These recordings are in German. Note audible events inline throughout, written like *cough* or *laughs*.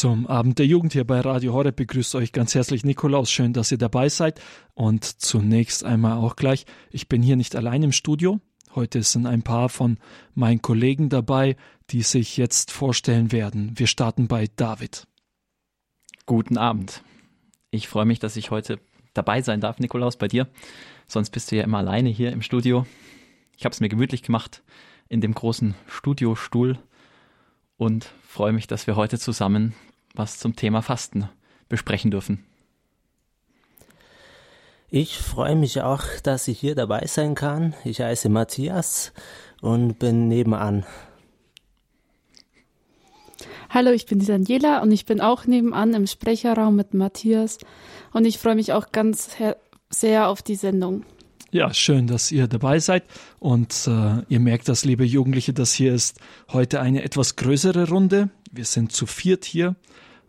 Zum Abend der Jugend hier bei Radio Horeb begrüßt euch ganz herzlich Nikolaus. Schön, dass ihr dabei seid. Und zunächst einmal auch gleich, ich bin hier nicht allein im Studio. Heute sind ein paar von meinen Kollegen dabei, die sich jetzt vorstellen werden. Wir starten bei David. Guten Abend. Ich freue mich, dass ich heute dabei sein darf, Nikolaus, bei dir. Sonst bist du ja immer alleine hier im Studio. Ich habe es mir gemütlich gemacht in dem großen Studiostuhl und freue mich, dass wir heute zusammen was zum Thema Fasten besprechen dürfen. Ich freue mich auch, dass ich hier dabei sein kann. Ich heiße Matthias und bin nebenan. Hallo, ich bin die Daniela und ich bin auch nebenan im Sprecherraum mit Matthias und ich freue mich auch ganz sehr auf die Sendung. Ja, schön, dass ihr dabei seid. Und äh, ihr merkt das, liebe Jugendliche, das hier ist heute eine etwas größere Runde. Wir sind zu viert hier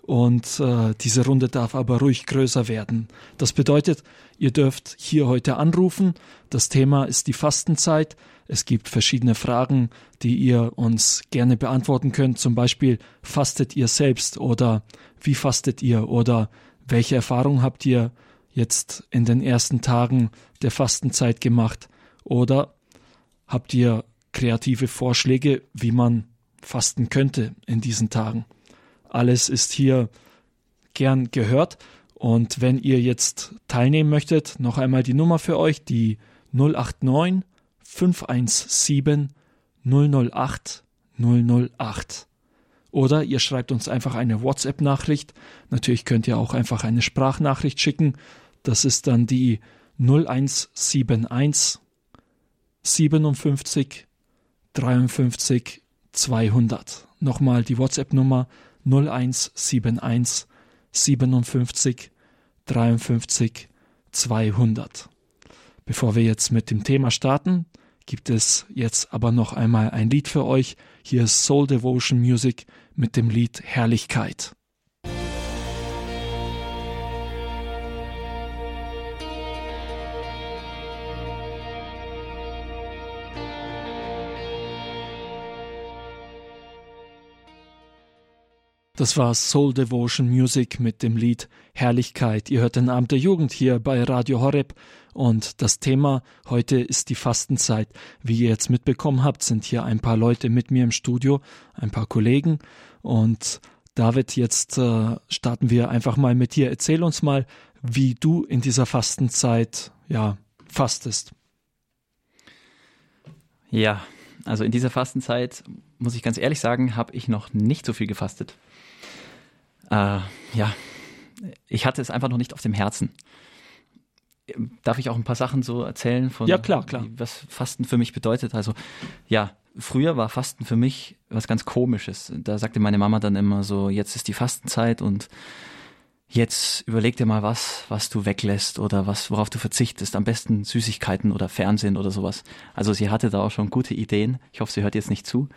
und äh, diese Runde darf aber ruhig größer werden. Das bedeutet, ihr dürft hier heute anrufen. Das Thema ist die Fastenzeit. Es gibt verschiedene Fragen, die ihr uns gerne beantworten könnt. Zum Beispiel, fastet ihr selbst oder wie fastet ihr oder welche Erfahrung habt ihr jetzt in den ersten Tagen der Fastenzeit gemacht? Oder habt ihr kreative Vorschläge, wie man fasten könnte in diesen Tagen? Alles ist hier gern gehört. Und wenn ihr jetzt teilnehmen möchtet, noch einmal die Nummer für euch, die 089 517 008 008. Oder ihr schreibt uns einfach eine WhatsApp-Nachricht. Natürlich könnt ihr auch einfach eine Sprachnachricht schicken das ist dann die 0171 57 53 200. Nochmal die WhatsApp-Nummer 0171 57 53 200. Bevor wir jetzt mit dem Thema starten, gibt es jetzt aber noch einmal ein Lied für euch. Hier ist Soul Devotion Music mit dem Lied Herrlichkeit. Das war Soul Devotion Music mit dem Lied Herrlichkeit. Ihr hört den Abend der Jugend hier bei Radio Horeb und das Thema heute ist die Fastenzeit. Wie ihr jetzt mitbekommen habt, sind hier ein paar Leute mit mir im Studio, ein paar Kollegen und David, jetzt äh, starten wir einfach mal mit dir. Erzähl uns mal, wie du in dieser Fastenzeit ja fastest. Ja, also in dieser Fastenzeit muss ich ganz ehrlich sagen, habe ich noch nicht so viel gefastet äh, ja, ich hatte es einfach noch nicht auf dem Herzen. Darf ich auch ein paar Sachen so erzählen von ja, klar, klar. was Fasten für mich bedeutet? Also ja, früher war Fasten für mich was ganz Komisches. Da sagte meine Mama dann immer so, jetzt ist die Fastenzeit und jetzt überleg dir mal was, was du weglässt oder was, worauf du verzichtest. Am besten Süßigkeiten oder Fernsehen oder sowas. Also sie hatte da auch schon gute Ideen. Ich hoffe, sie hört jetzt nicht zu,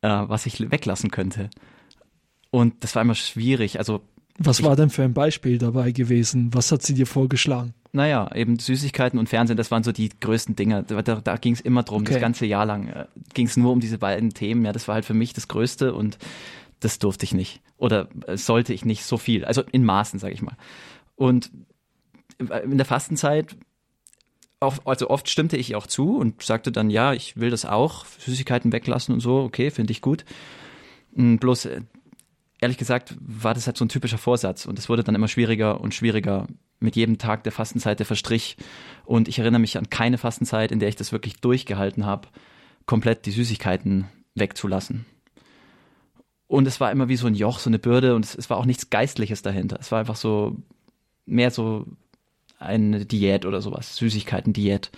äh, was ich weglassen könnte. Und das war immer schwierig. Also was ich, war denn für ein Beispiel dabei gewesen? Was hat sie dir vorgeschlagen? Naja, eben Süßigkeiten und Fernsehen, das waren so die größten Dinge. Da, da, da ging es immer drum, okay. das ganze Jahr lang äh, ging es nur um diese beiden Themen. Ja, das war halt für mich das Größte und das durfte ich nicht. Oder äh, sollte ich nicht so viel. Also in Maßen, sage ich mal. Und äh, in der Fastenzeit, auch, also oft stimmte ich auch zu und sagte dann, ja, ich will das auch, Süßigkeiten weglassen und so, okay, finde ich gut. Hm, bloß äh, ehrlich gesagt war das halt so ein typischer Vorsatz und es wurde dann immer schwieriger und schwieriger mit jedem Tag der Fastenzeit, der verstrich. Und ich erinnere mich an keine Fastenzeit, in der ich das wirklich durchgehalten habe, komplett die Süßigkeiten wegzulassen. Und es war immer wie so ein Joch, so eine Bürde und es, es war auch nichts Geistliches dahinter. Es war einfach so mehr so eine Diät oder sowas, Süßigkeiten-Diät.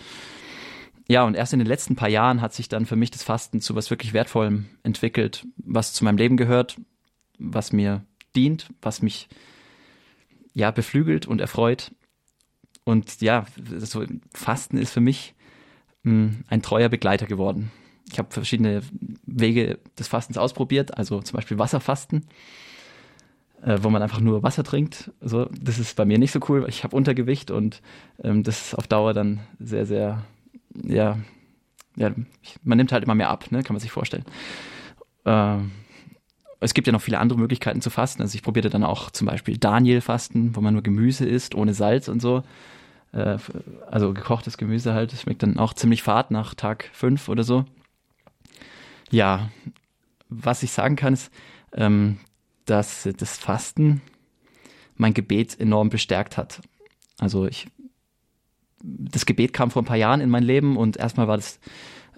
Ja, und erst in den letzten paar Jahren hat sich dann für mich das Fasten zu was wirklich Wertvollem entwickelt, was zu meinem Leben gehört, was mir dient, was mich ja beflügelt und erfreut. Und ja, so Fasten ist für mich mh, hm, ein treuer Begleiter geworden. Ich habe verschiedene Wege des Fastens ausprobiert, also zum Beispiel Wasserfasten, äh, wo man einfach nur Wasser trinkt. Also das ist bei mir nicht so cool, weil ich habe Untergewicht und ähm, das ist auf Dauer dann sehr, sehr, ja, ja, man nimmt halt immer mehr ab, ne, kann man sich vorstellen. Ähm, es gibt ja noch viele andere Möglichkeiten zu fasten. Also ich probierte dann auch zum Beispiel Daniel-Fasten, wo man nur Gemüse isst, ohne Salz und so. Äh, also gekochtes Gemüse halt. Das schmeckt dann auch ziemlich fad nach Tag fünf oder so. Ja, was ich sagen kann, ist, ähm, dass das Fasten mein Gebet enorm bestärkt hat. Also ich, das Gebet kam vor ein paar Jahren in mein Leben und erstmal war das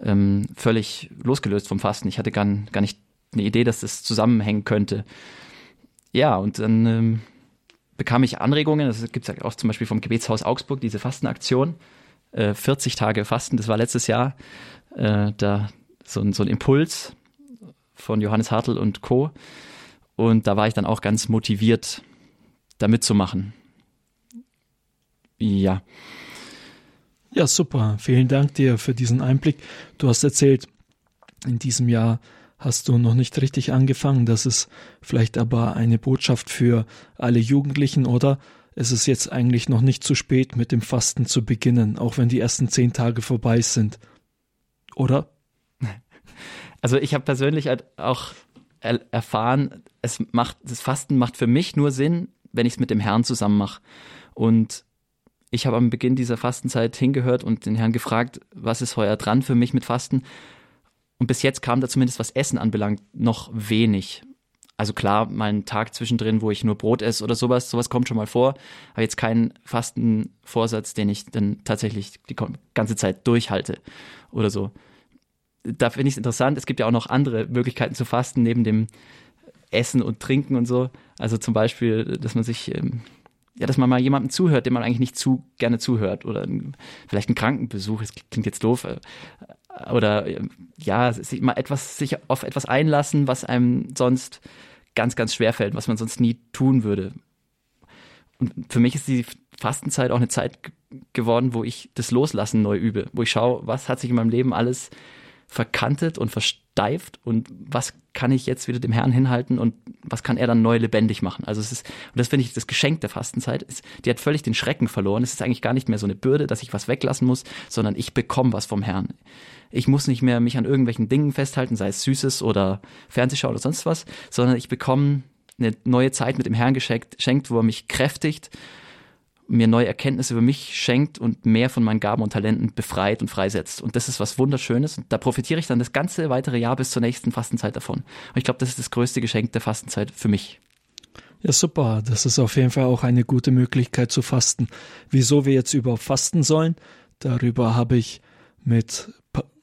ähm, völlig losgelöst vom Fasten. Ich hatte gar, gar nicht eine Idee, dass das zusammenhängen könnte. Ja, und dann ähm, bekam ich Anregungen, das gibt es ja auch zum Beispiel vom Gebetshaus Augsburg, diese Fastenaktion, äh, 40 Tage Fasten, das war letztes Jahr, äh, da so ein, so ein Impuls von Johannes Hartl und Co. Und da war ich dann auch ganz motiviert, da mitzumachen. Ja. Ja, super. Vielen Dank dir für diesen Einblick. Du hast erzählt, in diesem Jahr hast du noch nicht richtig angefangen. Das ist vielleicht aber eine Botschaft für alle Jugendlichen, oder? Es ist jetzt eigentlich noch nicht zu spät, mit dem Fasten zu beginnen, auch wenn die ersten zehn Tage vorbei sind. Oder? *laughs* Also ich habe persönlich halt auch erfahren, es macht, das Fasten macht für mich nur Sinn, wenn ich es mit dem Herrn zusammen mache. Und ich habe am Beginn dieser Fastenzeit hingehört und den Herrn gefragt, was ist heuer dran für mich mit Fasten? Und bis jetzt kam da zumindest, was Essen anbelangt, noch wenig. Also klar, mal ein Tag zwischendrin, wo ich nur Brot esse oder sowas, sowas kommt schon mal vor, aber jetzt kein Fastenvorsatz, den ich dann tatsächlich die ganze Zeit durchhalte oder so da finde ich es interessant. Es gibt ja auch noch andere Möglichkeiten zu fasten, neben dem Essen und Trinken und so. Also zum Beispiel, dass man sich, ähm, ja, dass man mal jemandem zuhört, dem man eigentlich nicht zu gerne zuhört. Oder vielleicht ein Krankenbesuch, das klingt jetzt doof. Äh, oder ja, sich mal etwas, sich auf etwas einlassen, was einem sonst ganz, ganz schwer fällt, was man sonst nie tun würde. Und für mich ist die Fastenzeit auch eine Zeit geworden, wo ich das Loslassen neu übe, wo ich schaue, was hat sich in meinem Leben alles verkantet und versteift und was kann ich jetzt wieder dem Herrn hinhalten und was kann er dann neu lebendig machen. Also es ist, und das finde ich das Geschenk der Fastenzeit, ist, die hat völlig den Schrecken verloren. Es ist eigentlich gar nicht mehr so eine Bürde, dass ich was weglassen muss, sondern ich bekomme was vom Herrn. Ich muss nicht mehr mich an irgendwelchen Dingen festhalten, sei es Süßes oder Fernsehschau oder sonst was, sondern ich bekomme eine neue Zeit mit dem Herrn geschenkt, schenkt, wo er mich kräftigt mir neue Erkenntnisse über mich schenkt und mehr von meinen Gaben und Talenten befreit und freisetzt. Und das ist was Wunderschönes. Und da profitiere ich dann das ganze weitere Jahr bis zur nächsten Fastenzeit davon. Und ich glaube, das ist das größte Geschenk der Fastenzeit für mich. Ja, super. Das ist auf jeden Fall auch eine gute Möglichkeit zu fasten. Wieso wir jetzt überhaupt fasten sollen, darüber habe ich mit,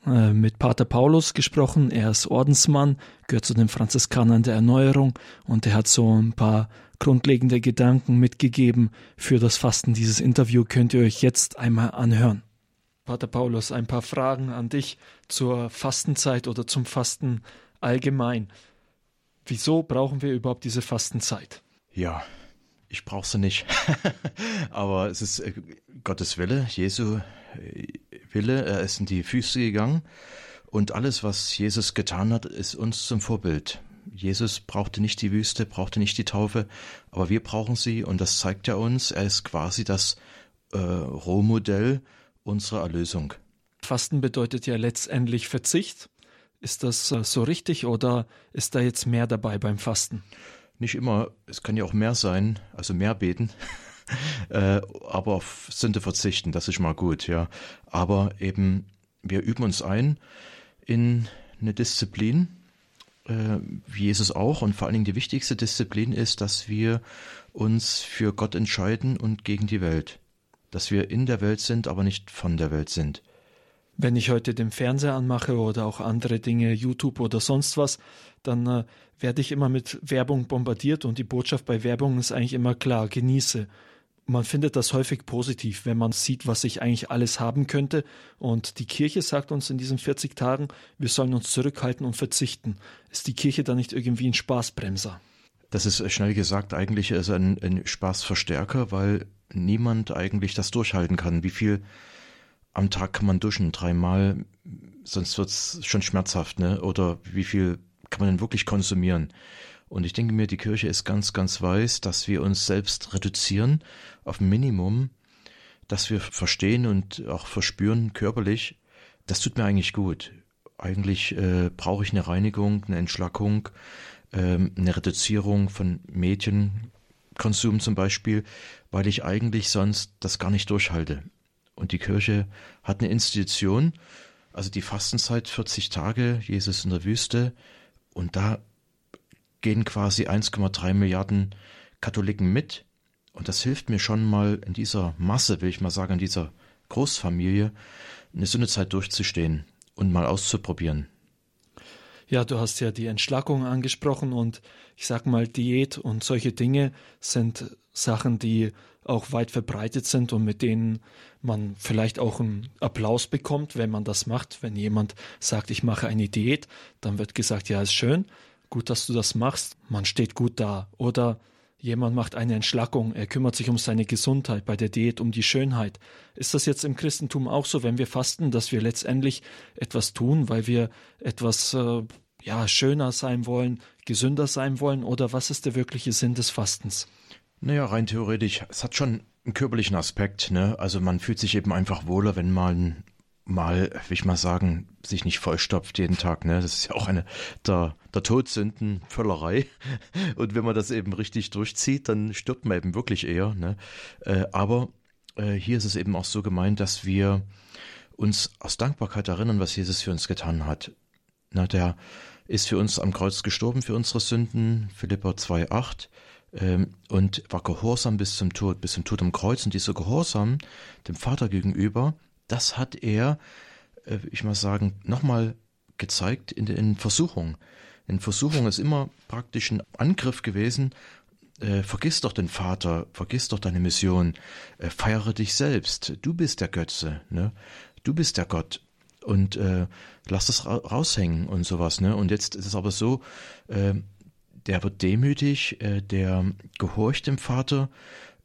äh, mit Pater Paulus gesprochen. Er ist Ordensmann, gehört zu den Franziskanern der Erneuerung und er hat so ein paar grundlegende Gedanken mitgegeben für das Fasten. Dieses Interview könnt ihr euch jetzt einmal anhören. Pater Paulus, ein paar Fragen an dich zur Fastenzeit oder zum Fasten allgemein. Wieso brauchen wir überhaupt diese Fastenzeit? Ja, ich brauche sie nicht. *laughs* Aber es ist äh, Gottes Wille, Jesu äh, Wille. Er ist in die Füße gegangen. Und alles, was Jesus getan hat, ist uns zum Vorbild. Jesus brauchte nicht die Wüste, brauchte nicht die Taufe, aber wir brauchen sie und das zeigt er uns. Er ist quasi das äh, Rohmodell unserer Erlösung. Fasten bedeutet ja letztendlich Verzicht. Ist das äh, so richtig oder ist da jetzt mehr dabei beim Fasten? Nicht immer. Es kann ja auch mehr sein, also mehr beten. *laughs* äh, aber auf Sünde verzichten, das ist mal gut, ja. Aber eben, wir üben uns ein in eine Disziplin, äh, wie Jesus auch und vor allen Dingen die wichtigste Disziplin ist, dass wir uns für Gott entscheiden und gegen die Welt. Dass wir in der Welt sind, aber nicht von der Welt sind. Wenn ich heute den Fernseher anmache oder auch andere Dinge, YouTube oder sonst was, dann äh, werde ich immer mit Werbung bombardiert und die Botschaft bei Werbung ist eigentlich immer klar, genieße. Man findet das häufig positiv, wenn man sieht, was ich eigentlich alles haben könnte. Und die Kirche sagt uns in diesen 40 Tagen, wir sollen uns zurückhalten und verzichten. Ist die Kirche da nicht irgendwie ein Spaßbremser? Das ist schnell gesagt, eigentlich ist ein, ein Spaßverstärker, weil niemand eigentlich das durchhalten kann. Wie viel am Tag kann man duschen? Dreimal, sonst wird es schon schmerzhaft, ne? Oder wie viel kann man denn wirklich konsumieren? Und ich denke mir, die Kirche ist ganz, ganz weiß, dass wir uns selbst reduzieren auf ein Minimum, dass wir verstehen und auch verspüren körperlich, das tut mir eigentlich gut. Eigentlich äh, brauche ich eine Reinigung, eine Entschlackung, ähm, eine Reduzierung von Medienkonsum zum Beispiel, weil ich eigentlich sonst das gar nicht durchhalte. Und die Kirche hat eine Institution, also die Fastenzeit 40 Tage, Jesus in der Wüste, und da gehen quasi 1,3 Milliarden Katholiken mit. Und das hilft mir schon mal in dieser Masse, will ich mal sagen, in dieser Großfamilie, eine Sündezeit durchzustehen und mal auszuprobieren. Ja, du hast ja die Entschlackung angesprochen und ich sag mal, Diät und solche Dinge sind Sachen, die auch weit verbreitet sind und mit denen man vielleicht auch einen Applaus bekommt, wenn man das macht. Wenn jemand sagt, ich mache eine Diät, dann wird gesagt, ja, ist schön, gut, dass du das machst, man steht gut da. Oder jemand macht eine Entschlackung, er kümmert sich um seine Gesundheit, bei der Diät um die Schönheit. Ist das jetzt im Christentum auch so, wenn wir fasten, dass wir letztendlich etwas tun, weil wir etwas äh, ja, schöner sein wollen, gesünder sein wollen oder was ist der wirkliche Sinn des Fastens? Naja, rein theoretisch, es hat schon einen körperlichen Aspekt, ne? Also man fühlt sich eben einfach wohler, wenn man mal, will ich mal sagen, sich nicht vollstopft jeden Tag, ne? Das ist ja auch eine der, der Todsünden Völlerei. *laughs* Und wenn man das eben richtig durchzieht, dann stirbt man eben wirklich eher, ne? Äh, aber äh, hier ist es eben auch so gemeint, dass wir uns aus Dankbarkeit erinnern, was Jesus für uns getan hat. Na, der ist für uns am Kreuz gestorben für unsere Sünden, Philippa 2,8 ähm, und war gehorsam bis zum Tod, bis zum Tod am Kreuz. Und dieser Gehorsam dem Vater gegenüber, das hat er, äh, ich mal sagen, nochmal gezeigt in den Versuchungen. In Versuchung ist immer praktisch ein Angriff gewesen. Äh, vergiss doch den Vater, vergiss doch deine Mission, äh, feiere dich selbst. Du bist der Götze, ne? Du bist der Gott und äh, lass das ra raushängen und sowas, ne? Und jetzt ist es aber so, äh, der wird demütig, äh, der gehorcht dem Vater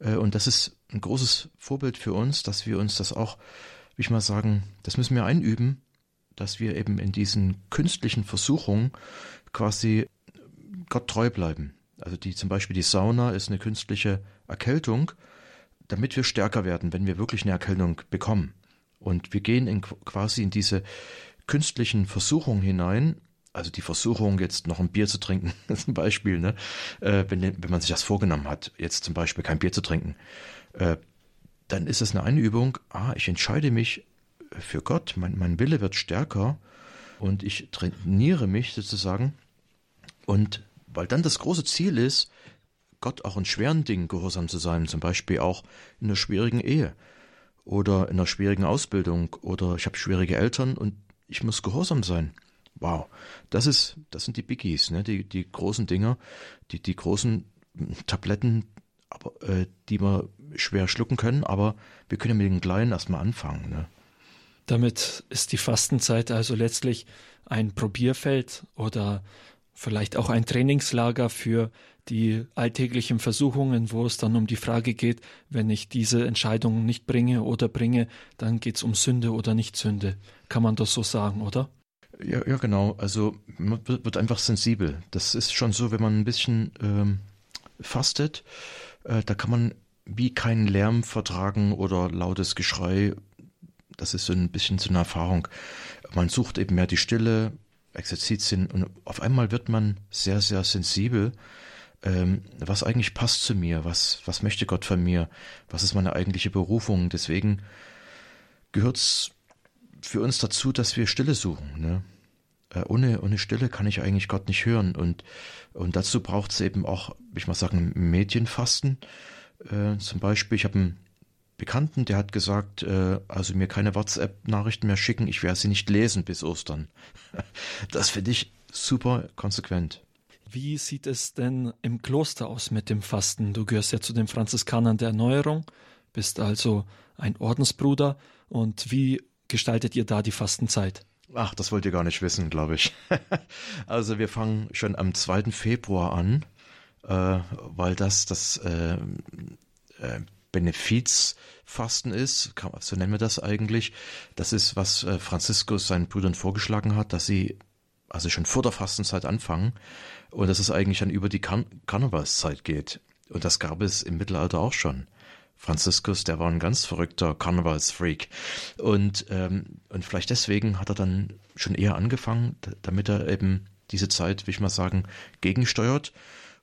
äh, und das ist ein großes Vorbild für uns, dass wir uns das auch, wie ich mal sagen, das müssen wir einüben, dass wir eben in diesen künstlichen Versuchungen quasi Gott treu bleiben. Also die zum Beispiel die Sauna ist eine künstliche Erkältung, damit wir stärker werden, wenn wir wirklich eine Erkältung bekommen. Und wir gehen in, quasi in diese künstlichen Versuchungen hinein, also die Versuchung, jetzt noch ein Bier zu trinken, *laughs* zum Beispiel, ne? Äh, wenn, wenn man sich das vorgenommen hat, jetzt zum Beispiel kein Bier zu trinken, äh, dann ist es eine Einübung, ah, ich entscheide mich für Gott, mein, mein Wille wird stärker und ich trainiere mich sozusagen. Und weil dann das große Ziel ist, Gott auch in schweren Dingen gehorsam zu sein, zum Beispiel auch in einer schwierigen Ehe oder in einer schwierigen Ausbildung oder ich habe schwierige Eltern und ich muss gehorsam sein. Wow, das ist, das sind die Biggies, ne? die, die großen Dinger, die, die großen Tabletten, aber, äh, die wir schwer schlucken können, aber wir können mit den kleinen erstmal anfangen. Ne? Damit ist die Fastenzeit also letztlich ein Probierfeld oder vielleicht auch ein Trainingslager für die alltäglichen Versuchungen, wo es dann um die Frage geht, wenn ich diese Entscheidung nicht bringe oder bringe, dann geht es um Sünde oder nicht Sünde. Kann man das so sagen, oder? Ja, ja, genau. Also man wird einfach sensibel. Das ist schon so, wenn man ein bisschen ähm, fastet, äh, da kann man wie keinen Lärm vertragen oder lautes Geschrei. Das ist so ein bisschen so eine Erfahrung. Man sucht eben mehr die Stille, Exerzitien und auf einmal wird man sehr, sehr sensibel ähm, was eigentlich passt zu mir, was, was möchte Gott von mir, was ist meine eigentliche Berufung. Deswegen gehört es für uns dazu, dass wir Stille suchen. Ne? Äh, ohne, ohne Stille kann ich eigentlich Gott nicht hören. Und, und dazu braucht es eben auch, ich mal sagen, Medienfasten. Äh, zum Beispiel, ich habe einen Bekannten, der hat gesagt, äh, also mir keine WhatsApp-Nachrichten mehr schicken, ich werde sie nicht lesen bis Ostern. *laughs* Das finde ich super konsequent. Wie sieht es denn im Kloster aus mit dem Fasten? Du gehörst ja zu den Franziskanern der Erneuerung, bist also ein Ordensbruder. Und wie gestaltet ihr da die Fastenzeit? Ach, das wollt ihr gar nicht wissen, glaube ich. *laughs* also wir fangen schon am 2. Februar an, äh, weil das das äh, äh, Benefizfasten ist, so nennen wir das eigentlich. Das ist, was äh, Franziskus seinen Brüdern vorgeschlagen hat, dass sie also schon vor der Fastenzeit anfangen und dass es eigentlich dann über die Kar Karnevalszeit geht. Und das gab es im Mittelalter auch schon. Franziskus, der war ein ganz verrückter Karnevalsfreak. Und, ähm, und vielleicht deswegen hat er dann schon eher angefangen, damit er eben diese Zeit, will ich mal sagen, gegensteuert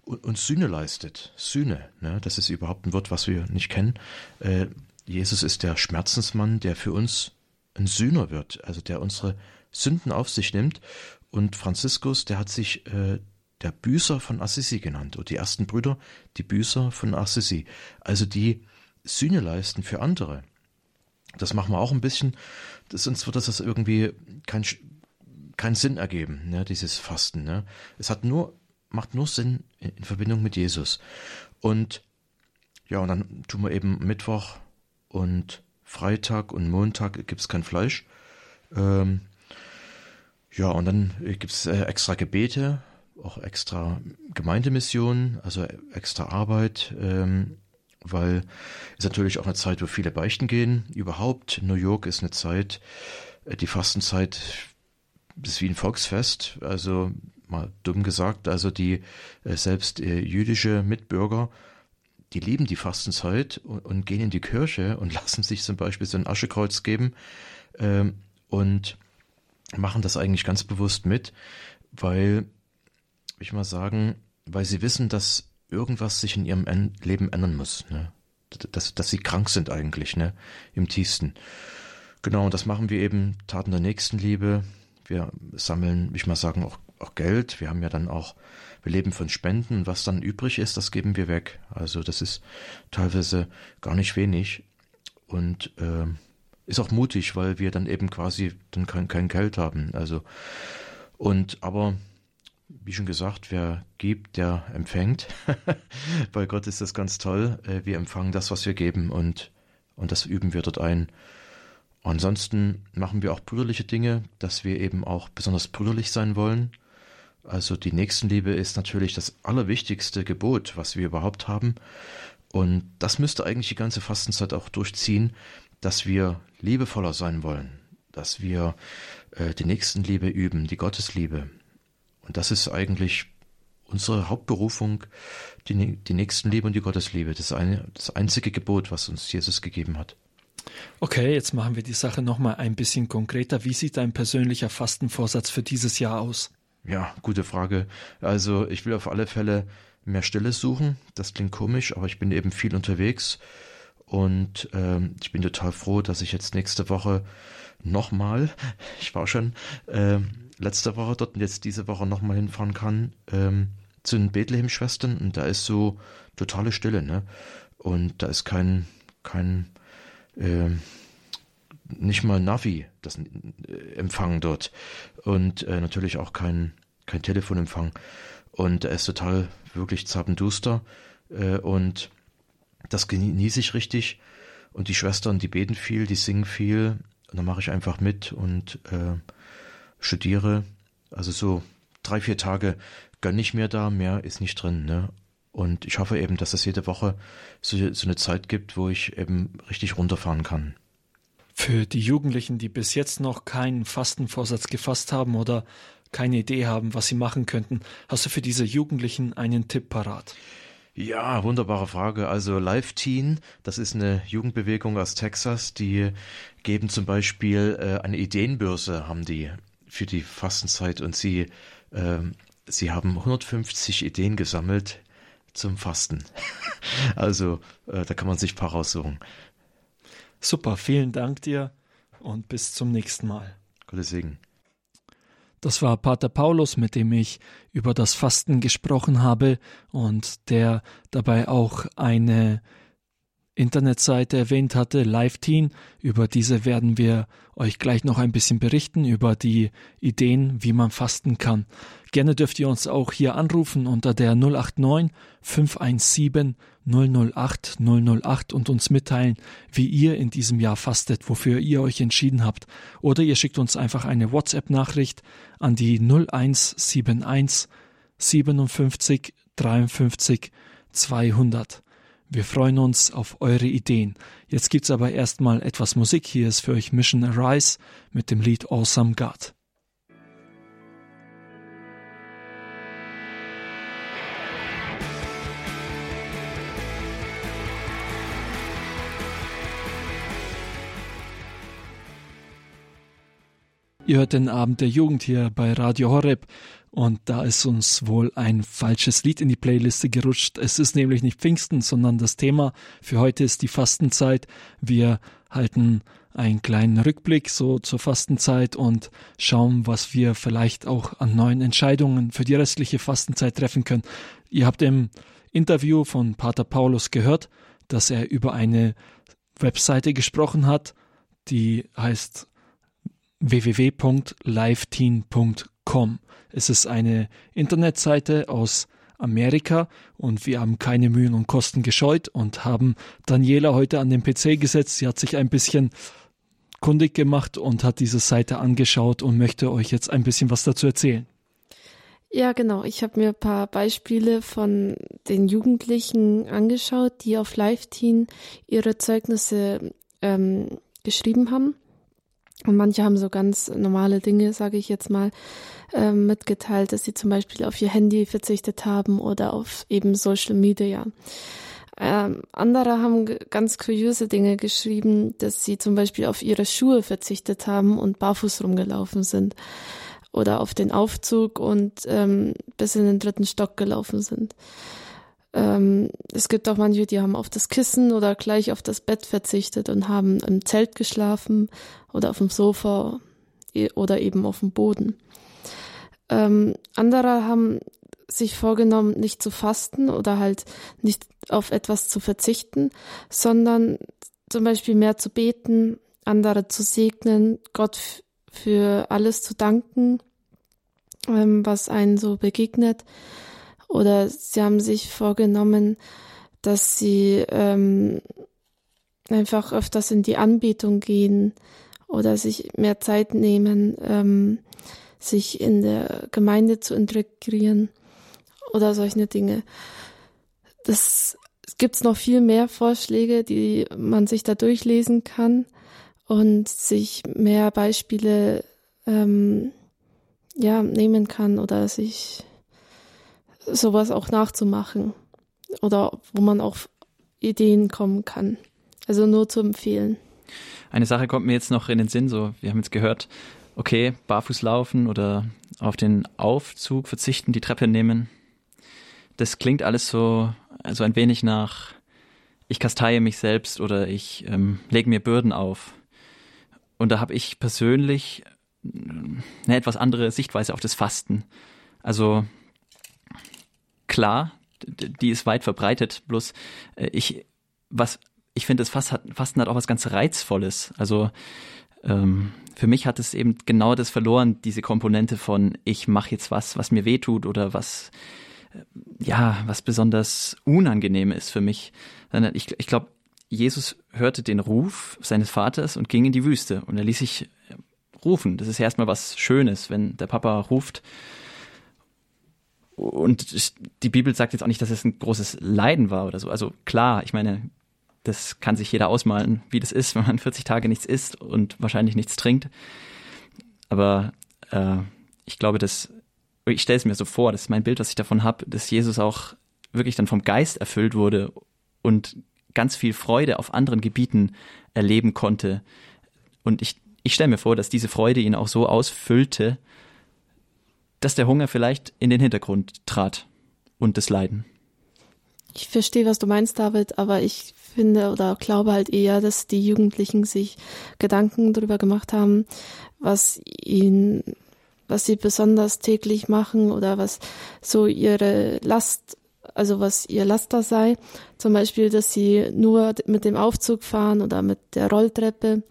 und, Sühne leistet. Sühne, ne? das ist überhaupt ein Wort, was wir nicht kennen. Äh, Jesus ist der Schmerzensmann, der für uns ein Sühner wird, also der unsere Sünden auf sich nimmt. Und Franziskus, der hat sich äh, der Büßer von Assisi genannt. Und die ersten Brüder, die Büßer von Assisi. Also die Sühne leisten für andere. Das machen wir auch ein bisschen, sonst wird das irgendwie kein, keinen Sinn ergeben, ne, dieses Fasten. Ne. Es hat nur, macht nur Sinn in, in Verbindung mit Jesus. Und ja, und dann tun wir eben Mittwoch und Freitag und Montag gibt es kein Fleisch. Ähm, ja, und dann gibt es äh, extra Gebete, auch extra Gemeindemissionen, also extra Arbeit, ähm, weil es natürlich auch eine Zeit, wo viele Beichten gehen. Überhaupt, New York ist eine Zeit, äh, die Fastenzeit ist wie ein Volksfest, also mal dumm gesagt, also die äh, selbst äh, jüdische Mitbürger, die lieben die Fastenzeit und, und, gehen in die Kirche und *laughs* lassen sich zum Beispiel so ein Aschekreuz geben ähm, und machen das eigentlich ganz bewusst mit, weil, ich mal sagen, weil sie wissen, dass irgendwas sich in ihrem en Leben ändern muss, ne? dass, dass sie krank sind eigentlich, ne? im tiefsten. Genau, und das machen wir eben Taten der Nächstenliebe. Wir sammeln, ich mal sagen, auch, auch Geld. Wir haben ja dann auch, wir leben von Spenden. Was dann übrig ist, das geben wir weg. Also das ist teilweise gar nicht wenig. Und äh, ist auch mutig, weil wir dann eben quasi dann kein, kein Geld haben. Also und aber wie schon gesagt, wer gibt, der empfängt. *laughs* Bei Gott ist das ganz toll. Äh, wir empfangen das, was wir geben und, und das üben wir dort ein. Ansonsten machen wir auch brüderliche Dinge, dass wir eben auch besonders brüderlich sein wollen. Also die Nächstenliebe ist natürlich das allerwichtigste Gebot, was wir überhaupt haben. Und das müsste eigentlich die ganze Fastenzeit auch durchziehen, dass wir liebevoller sein wollen, dass wir äh, die Nächstenliebe üben, die Gottesliebe. Und das ist eigentlich unsere Hauptberufung, die, die Nächstenliebe und die Gottesliebe. Das, eine, das einzige Gebot, was uns Jesus gegeben hat. Okay, jetzt machen wir die Sache nochmal ein bisschen konkreter. Wie sieht dein persönlicher Fastenvorsatz für dieses Jahr aus? Ja, gute Frage. Also ich will auf alle Fälle mehr Stille suchen. Das klingt komisch, aber ich bin eben viel unterwegs und ähm, ich bin total froh, dass ich jetzt nächste Woche nochmal, *laughs* ich war schon äh, letzte Woche dort und jetzt diese Woche nochmal hinfahren kann, ähm, zu den Bethlehem-Schwestern und da ist so totale Stille, ne? Und da ist kein, kein, äh, nicht mal Navi, das äh, Empfang dort. Und äh, natürlich auch kein, kein Telefonempfang. Und er ist total wirklich zappenduster. Äh, und das genieße ich richtig. Und die Schwestern, die beten viel, die singen viel. Und dann mache ich einfach mit und äh, studiere. Also so drei, vier Tage gönne ich mir da, mehr ist nicht drin. Ne? Und ich hoffe eben, dass es jede Woche so, so eine Zeit gibt, wo ich eben richtig runterfahren kann. Für die Jugendlichen, die bis jetzt noch keinen Fastenvorsatz gefasst haben oder keine Idee haben, was sie machen könnten, hast du für diese Jugendlichen einen Tipp parat? Ja, wunderbare Frage. Also Live Teen, das ist eine Jugendbewegung aus Texas, die geben zum Beispiel äh, eine Ideenbörse, haben die für die Fastenzeit und sie, äh, sie haben 150 Ideen gesammelt zum Fasten. *laughs* also äh, da kann man sich ein paar raussuchen. Super, vielen Dank dir und bis zum nächsten Mal. Gottes Segen. Das war Pater Paulus, mit dem ich über das Fasten gesprochen habe und der dabei auch eine Internetseite erwähnt hatte, LiveTeen. Über diese werden wir euch gleich noch ein bisschen berichten, über die Ideen, wie man fasten kann. Gerne dürft ihr uns auch hier anrufen unter der 089 517 008 008 und uns mitteilen, wie ihr in diesem Jahr fastet, wofür ihr euch entschieden habt. Oder ihr schickt uns einfach eine WhatsApp-Nachricht an die 0171 57 53 200. Wir freuen uns auf eure Ideen. Jetzt gibt's aber erstmal etwas Musik. Hier ist für euch Mission Arise mit dem Lied Awesome God. Ihr hört den Abend der Jugend hier bei Radio Horeb und da ist uns wohl ein falsches Lied in die Playliste gerutscht. Es ist nämlich nicht Pfingsten, sondern das Thema für heute ist die Fastenzeit. Wir halten einen kleinen Rückblick so zur Fastenzeit und schauen, was wir vielleicht auch an neuen Entscheidungen für die restliche Fastenzeit treffen können. Ihr habt im Interview von Pater Paulus gehört, dass er über eine Webseite gesprochen hat, die heißt www.liveteen.com. Es ist eine Internetseite aus Amerika und wir haben keine Mühen und Kosten gescheut und haben Daniela heute an den PC gesetzt. Sie hat sich ein bisschen kundig gemacht und hat diese Seite angeschaut und möchte euch jetzt ein bisschen was dazu erzählen. Ja, genau. Ich habe mir ein paar Beispiele von den Jugendlichen angeschaut, die auf LiveTeen ihre Zeugnisse ähm, geschrieben haben. Und manche haben so ganz normale Dinge, sage ich jetzt mal, äh, mitgeteilt, dass sie zum Beispiel auf ihr Handy verzichtet haben oder auf eben Social Media. Ähm, andere haben ganz kuriose Dinge geschrieben, dass sie zum Beispiel auf ihre Schuhe verzichtet haben und barfuß rumgelaufen sind oder auf den Aufzug und ähm, bis in den dritten Stock gelaufen sind. Ähm, es gibt auch manche, die haben auf das Kissen oder gleich auf das Bett verzichtet und haben im Zelt geschlafen oder auf dem Sofa oder eben auf dem Boden. Ähm, andere haben sich vorgenommen, nicht zu fasten oder halt nicht auf etwas zu verzichten, sondern zum Beispiel mehr zu beten, andere zu segnen, Gott für alles zu danken, ähm, was einen so begegnet oder sie haben sich vorgenommen, dass sie ähm, einfach öfters in die Anbetung gehen oder sich mehr Zeit nehmen, ähm, sich in der Gemeinde zu integrieren oder solche Dinge. Das gibt's noch viel mehr Vorschläge, die man sich da durchlesen kann und sich mehr Beispiele ähm, ja nehmen kann oder sich sowas auch nachzumachen oder wo man auf Ideen kommen kann. Also nur zu empfehlen. Eine Sache kommt mir jetzt noch in den Sinn, so wir haben jetzt gehört, okay, barfuß laufen oder auf den Aufzug verzichten, die Treppe nehmen. Das klingt alles so, also ein wenig nach, ich kasteie mich selbst oder ich ähm, lege mir Bürden auf. Und da habe ich persönlich eine etwas andere Sichtweise auf das Fasten. Also klar, die ist weit verbreitet. Bloß äh, ich, was ich finde, das Fasten hat auch was ganz Reizvolles. Also ähm, für mich hat es eben genau das verloren, diese Komponente von ich mache jetzt was, was mir wehtut oder was äh, ja, was besonders unangenehm ist für mich. Ich, ich glaube, Jesus hörte den Ruf seines Vaters und ging in die Wüste und er ließ sich rufen. Das ist erstmal was Schönes, wenn der Papa ruft und die Bibel sagt jetzt auch nicht, dass es ein großes Leiden war oder so. Also klar, ich meine, das kann sich jeder ausmalen, wie das ist, *laughs* wenn man 40 Tage nichts isst und wahrscheinlich nichts trinkt. Aber äh, ich glaube, dass ich stelle es mir so vor, das ist mein Bild, was ich davon habe, dass Jesus auch wirklich dann vom Geist erfüllt wurde und ganz viel Freude auf anderen Gebieten erleben konnte. Und ich, ich stelle mir vor, dass diese Freude ihn auch so ausfüllte, dass der Hunger vielleicht in den Hintergrund trat und das Leiden. Ich verstehe, was du meinst, David, aber ich finde oder glaube halt eher, dass die Jugendlichen sich Gedanken darüber gemacht haben, was ihnen, was sie besonders täglich machen oder was so ihre Last, also was ihr Laster sei. Zum Beispiel, dass sie nur mit dem Aufzug fahren oder mit der Rolltreppe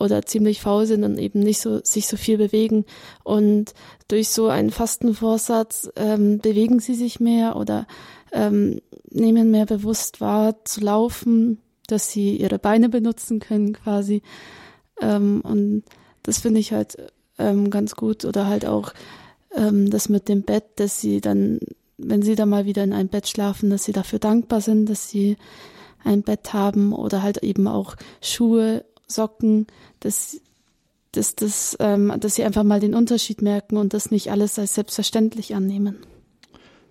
oder ziemlich faul sind und eben nicht so sich so viel bewegen. Und durch so einen Fastenvorsatz ähm, bewegen sie sich mehr oder ähm, nehmen mehr bewusst wahr zu laufen, dass sie ihre Beine benutzen können quasi. Ähm, und das finde ich halt ähm, ganz gut. Oder halt auch ähm, das mit dem Bett, dass sie dann, wenn sie dann mal wieder in ein Bett schlafen, dass sie dafür dankbar sind, dass sie ein Bett haben oder halt eben auch Schuhe Socken, dass, dass, dass, ähm, dass sie einfach mal den Unterschied merken und das nicht alles als selbstverständlich annehmen.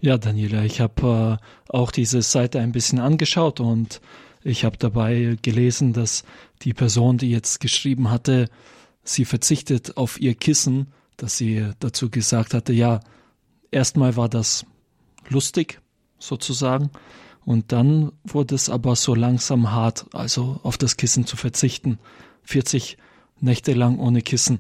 Ja, Daniela, ich habe äh, auch diese Seite ein bisschen angeschaut und ich habe dabei gelesen, dass die Person, die jetzt geschrieben hatte, sie verzichtet auf ihr Kissen, dass sie dazu gesagt hatte, ja, erstmal war das lustig, sozusagen, und dann wurde es aber so langsam hart, also auf das Kissen zu verzichten. 40 Nächte lang ohne Kissen.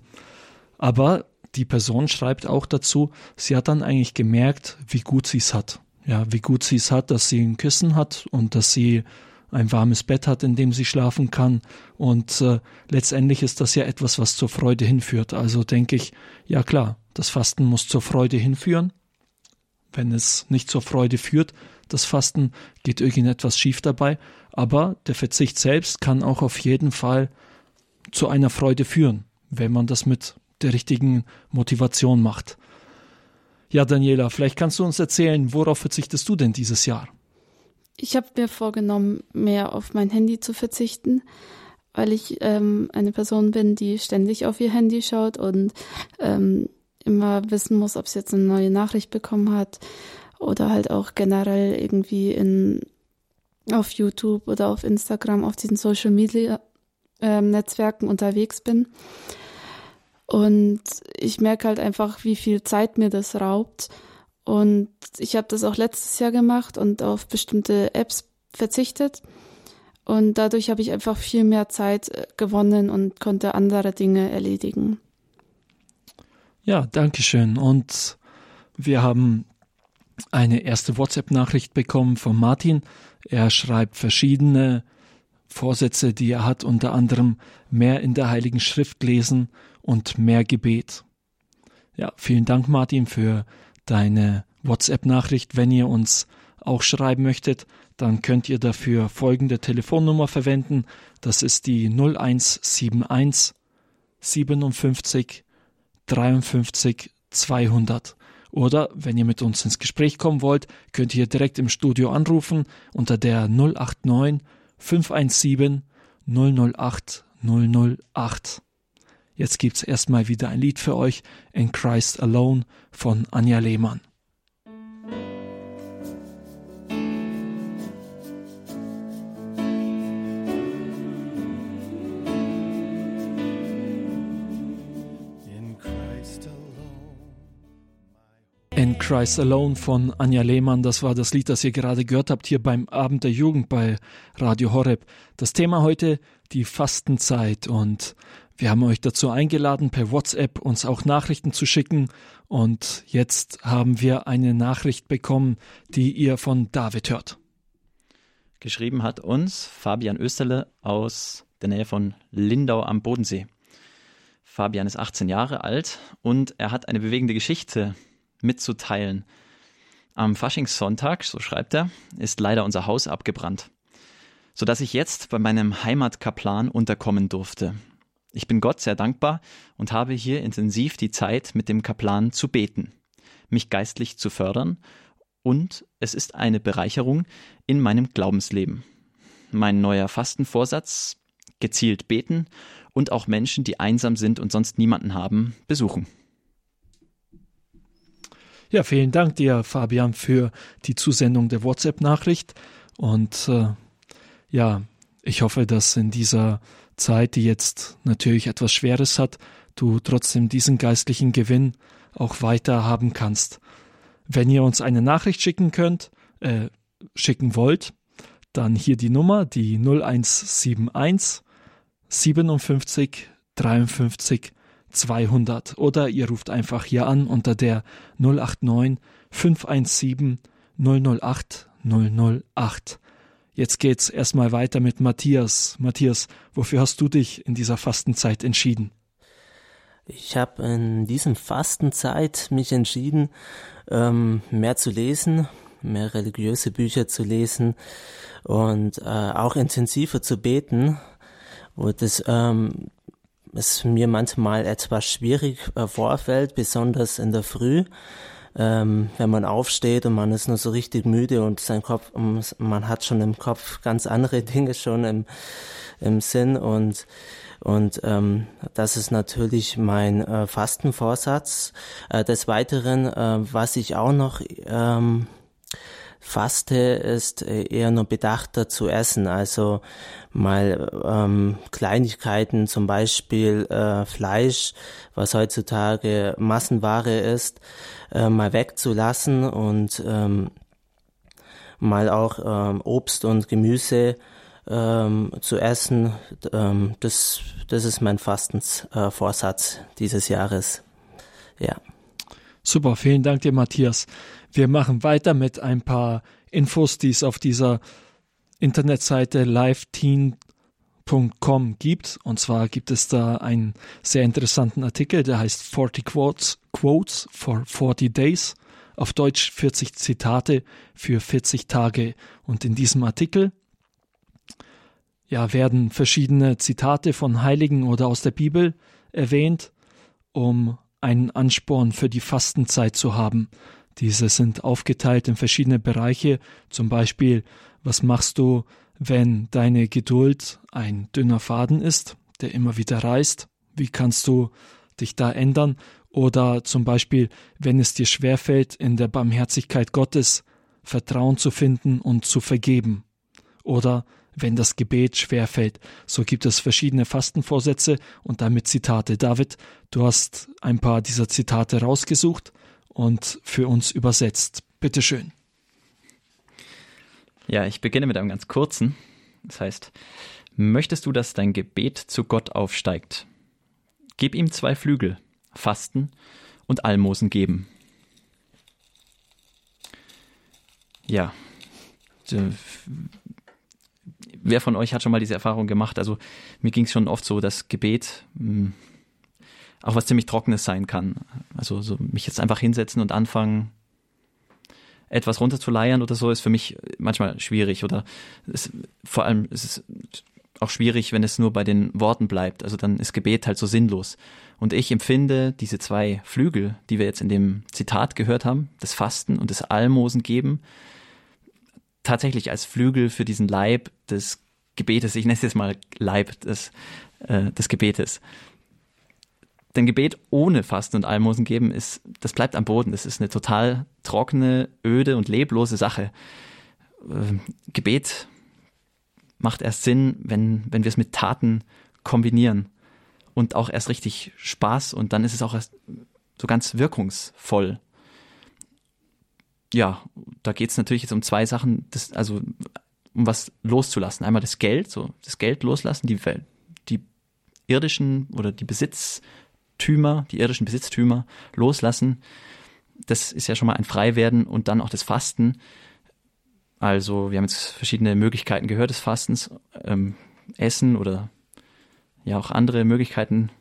Aber die Person schreibt auch dazu, sie hat dann eigentlich gemerkt, wie gut sie es hat. Ja, wie gut sie es hat, dass sie ein Kissen hat und dass sie ein warmes Bett hat, in dem sie schlafen kann. Und äh, letztendlich ist das ja etwas, was zur Freude hinführt. Also denke ich, ja klar, das Fasten muss zur Freude hinführen. Wenn es nicht zur Freude führt, das Fasten, geht irgendetwas schief dabei. Aber der Verzicht selbst kann auch auf jeden Fall zu einer Freude führen, wenn man das mit der richtigen Motivation macht. Ja, Daniela, vielleicht kannst du uns erzählen, worauf verzichtest du denn dieses Jahr? Ich habe mir vorgenommen, mehr auf mein Handy zu verzichten, weil ich ähm, eine Person bin, die ständig auf ihr Handy schaut und ähm, immer wissen muss, ob sie jetzt eine neue Nachricht bekommen hat oder halt auch generell irgendwie in auf YouTube oder auf Instagram auf diesen Social Media äh, Netzwerken unterwegs bin. Und ich merke halt einfach, wie viel Zeit mir das raubt. Und ich habe das auch letztes Jahr gemacht und auf bestimmte Apps verzichtet. Und dadurch habe ich einfach viel mehr Zeit äh, gewonnen und konnte andere Dinge erledigen. Ja, danke schön. Und wir haben eine erste WhatsApp-Nachricht bekommen von Martin. Er schreibt verschiedene Vorsätze, die er hat, unter anderem mehr in der Heiligen Schrift lesen und mehr Gebet. Ja, vielen Dank, Martin, für deine WhatsApp-Nachricht. Wenn ihr uns auch schreiben möchtet, dann könnt ihr dafür folgende Telefonnummer verwenden. Das ist die 0171 57 53 200. Oder wenn ihr mit uns ins Gespräch kommen wollt, könnt ihr direkt im Studio anrufen unter der 089 517 008 008. Jetzt gibt's erstmal wieder ein Lied für euch, In Christ Alone von Anja Lehmann. In Christ Alone von Anja Lehmann, das war das Lied, das ihr gerade gehört habt hier beim Abend der Jugend bei Radio Horeb. Das Thema heute die Fastenzeit und wir haben euch dazu eingeladen, per WhatsApp uns auch Nachrichten zu schicken und jetzt haben wir eine Nachricht bekommen, die ihr von David hört. Geschrieben hat uns Fabian Österle aus der Nähe von Lindau am Bodensee. Fabian ist 18 Jahre alt und er hat eine bewegende Geschichte mitzuteilen. Am Faschingssonntag, so schreibt er, ist leider unser Haus abgebrannt, sodass ich jetzt bei meinem Heimatkaplan unterkommen durfte. Ich bin Gott sehr dankbar und habe hier intensiv die Zeit mit dem Kaplan zu beten, mich geistlich zu fördern und es ist eine Bereicherung in meinem Glaubensleben. Mein neuer Fastenvorsatz, gezielt beten und auch Menschen, die einsam sind und sonst niemanden haben, besuchen. Ja, vielen Dank dir, Fabian, für die Zusendung der WhatsApp-Nachricht. Und äh, ja, ich hoffe, dass in dieser Zeit, die jetzt natürlich etwas Schweres hat, du trotzdem diesen geistlichen Gewinn auch weiter haben kannst. Wenn ihr uns eine Nachricht schicken könnt, äh, schicken wollt, dann hier die Nummer, die 0171 57 53 200 oder ihr ruft einfach hier an unter der 089 517 008 008. Jetzt geht's erstmal weiter mit Matthias. Matthias, wofür hast du dich in dieser Fastenzeit entschieden? Ich habe in diesem Fastenzeit mich entschieden, ähm, mehr zu lesen, mehr religiöse Bücher zu lesen und äh, auch intensiver zu beten. Und das ähm, es mir manchmal etwas schwierig äh, vorfällt, besonders in der Früh, ähm, wenn man aufsteht und man ist nur so richtig müde und sein Kopf, man hat schon im Kopf ganz andere *laughs* Dinge schon im, im Sinn und und ähm, das ist natürlich mein äh, Fastenvorsatz. Äh, des Weiteren, äh, was ich auch noch ähm, faste, ist äh, eher nur bedachter zu essen. Also mal ähm, Kleinigkeiten, zum Beispiel äh, Fleisch, was heutzutage Massenware ist, äh, mal wegzulassen und ähm, mal auch ähm, Obst und Gemüse ähm, zu essen. Ähm, das, das ist mein Fastensvorsatz äh, dieses Jahres. Ja. Super, vielen Dank dir, Matthias. Wir machen weiter mit ein paar Infos, die es auf dieser Internetseite liveteen.com gibt. Und zwar gibt es da einen sehr interessanten Artikel, der heißt 40 Quotes, Quotes for 40 Days. Auf Deutsch 40 Zitate für 40 Tage. Und in diesem Artikel ja, werden verschiedene Zitate von Heiligen oder aus der Bibel erwähnt, um einen Ansporn für die Fastenzeit zu haben. Diese sind aufgeteilt in verschiedene Bereiche, zum Beispiel, was machst du, wenn deine Geduld ein dünner Faden ist, der immer wieder reißt? Wie kannst du dich da ändern? Oder zum Beispiel, wenn es dir schwerfällt, in der Barmherzigkeit Gottes Vertrauen zu finden und zu vergeben. Oder wenn das Gebet schwerfällt. So gibt es verschiedene Fastenvorsätze und damit Zitate. David, du hast ein paar dieser Zitate rausgesucht und für uns übersetzt. Bitteschön. Ja, ich beginne mit einem ganz kurzen. Das heißt, möchtest du, dass dein Gebet zu Gott aufsteigt? Gib ihm zwei Flügel, Fasten und Almosen geben. Ja, wer von euch hat schon mal diese Erfahrung gemacht? Also mir ging es schon oft so, dass Gebet mh, hm, auch was ziemlich Trockenes sein kann. Also so mich jetzt einfach hinsetzen und anfangen, etwas runterzuleiern oder so, ist für mich manchmal schwierig. Oder es, vor allem ist es auch schwierig, wenn es nur bei den Worten bleibt. Also dann ist Gebet halt so sinnlos. Und ich empfinde diese zwei Flügel, die wir jetzt in dem Zitat gehört haben, das Fasten und das Almosen geben, tatsächlich als Flügel für diesen Leib des Gebetes. Ich nenne es jetzt mal Leib des, äh, des Gebetes. Denn Gebet ohne Fasten und Almosen geben ist, das bleibt am Boden. Das ist eine total trockene, öde und leblose Sache. Äh, Gebet macht erst Sinn, wenn, wenn wir es mit Taten kombinieren und auch erst richtig Spaß und dann ist es auch erst so ganz wirkungsvoll ja, da geht es natürlich jetzt um zwei Sachen, das, also um was loszulassen. Einmal das Geld, so das Geld loslassen, die, die irdischen oder die Besitztümer, die irdischen Besitztümer loslassen. Das ist ja schon mal ein Freiwerden und dann auch das Fasten. Also wir haben jetzt verschiedene Möglichkeiten gehört des Fastens, ähm, Essen oder ja auch andere Möglichkeiten,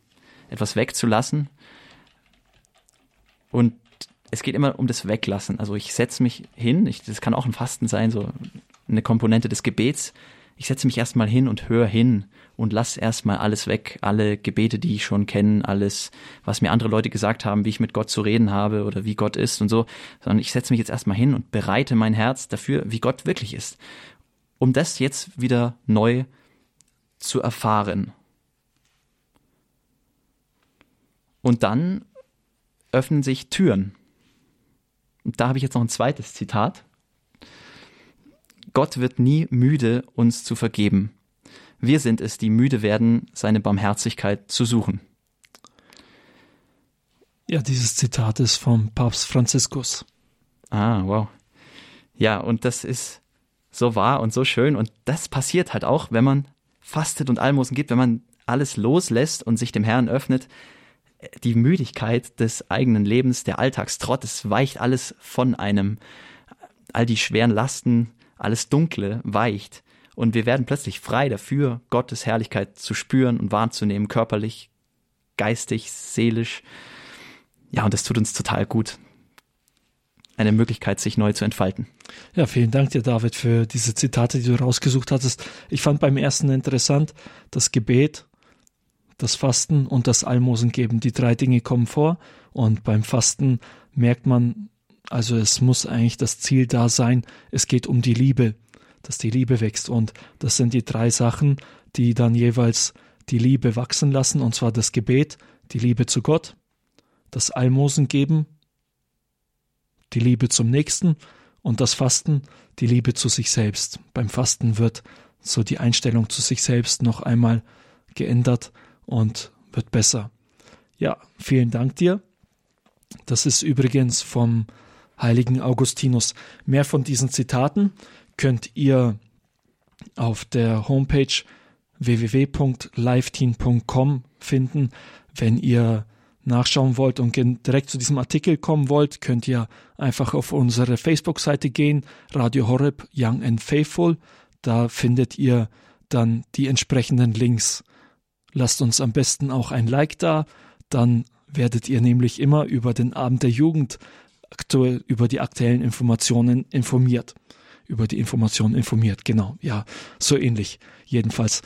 etwas wegzulassen. Und es geht immer um das Weglassen. Also ich setze mich hin, ich, das kann auch ein Fasten sein, so eine Komponente des Gebets. Ich setze mich erstmal hin und höre hin und lass erstmal alles weg, alle Gebete, die ich schon kenne, alles, was mir andere Leute gesagt haben, wie ich mit Gott zu reden habe oder wie Gott ist und so, sondern ich setze mich jetzt erstmal hin und bereite mein Herz dafür, wie Gott wirklich ist, um das jetzt wieder neu zu erfahren. Und dann öffnen sich Türen da habe ich jetzt noch ein zweites Zitat. Gott wird nie müde, uns zu vergeben. Wir sind es, die müde werden, seine Barmherzigkeit zu suchen. Ja, dieses Zitat ist vom Papst Franziskus. Ah, wow. Ja, und das ist so wahr und so schön. Und das passiert halt auch, wenn man fastet und Almosen gibt, wenn man alles loslässt und sich dem Herrn öffnet, die Müdigkeit des eigenen Lebens, der Alltagstrott, es weicht alles von einem. All die schweren Lasten, alles Dunkle weicht. Und wir werden plötzlich frei dafür, Gottes Herrlichkeit zu spüren und wahrzunehmen, körperlich, geistig, seelisch. Ja, und das tut uns total gut. Eine Möglichkeit, sich neu zu entfalten. Ja, vielen Dank dir, David, für diese Zitate, die du rausgesucht hattest. Ich fand beim ersten interessant, das Gebet das Fasten und das Almosen geben. Die drei Dinge kommen vor und beim Fasten merkt man, also es muss eigentlich das Ziel da sein, es geht um die Liebe, dass die Liebe wächst und das sind die drei Sachen, die dann jeweils die Liebe wachsen lassen und zwar das Gebet, die Liebe zu Gott, das Almosen geben, die Liebe zum Nächsten Und das Fasten, die Liebe zu sich selbst. Beim Fasten wird so die Einstellung zu sich selbst noch einmal geändert und wird besser. Ja, vielen Dank dir. Das ist übrigens vom heiligen Augustinus. Mehr von diesen Zitaten könnt ihr auf der Homepage www.liveteen.com finden. Wenn ihr nachschauen wollt und direkt zu diesem Artikel kommen wollt, könnt ihr einfach auf unsere Facebook-Seite gehen, Radio Horeb Young and Faithful. Da findet ihr dann die entsprechenden Links. Lasst uns am besten auch ein Like da, dann werdet ihr nämlich immer über den Abend der Jugend aktuell über die aktuellen Informationen informiert. Über die Informationen informiert, genau. Ja, so ähnlich. Jedenfalls.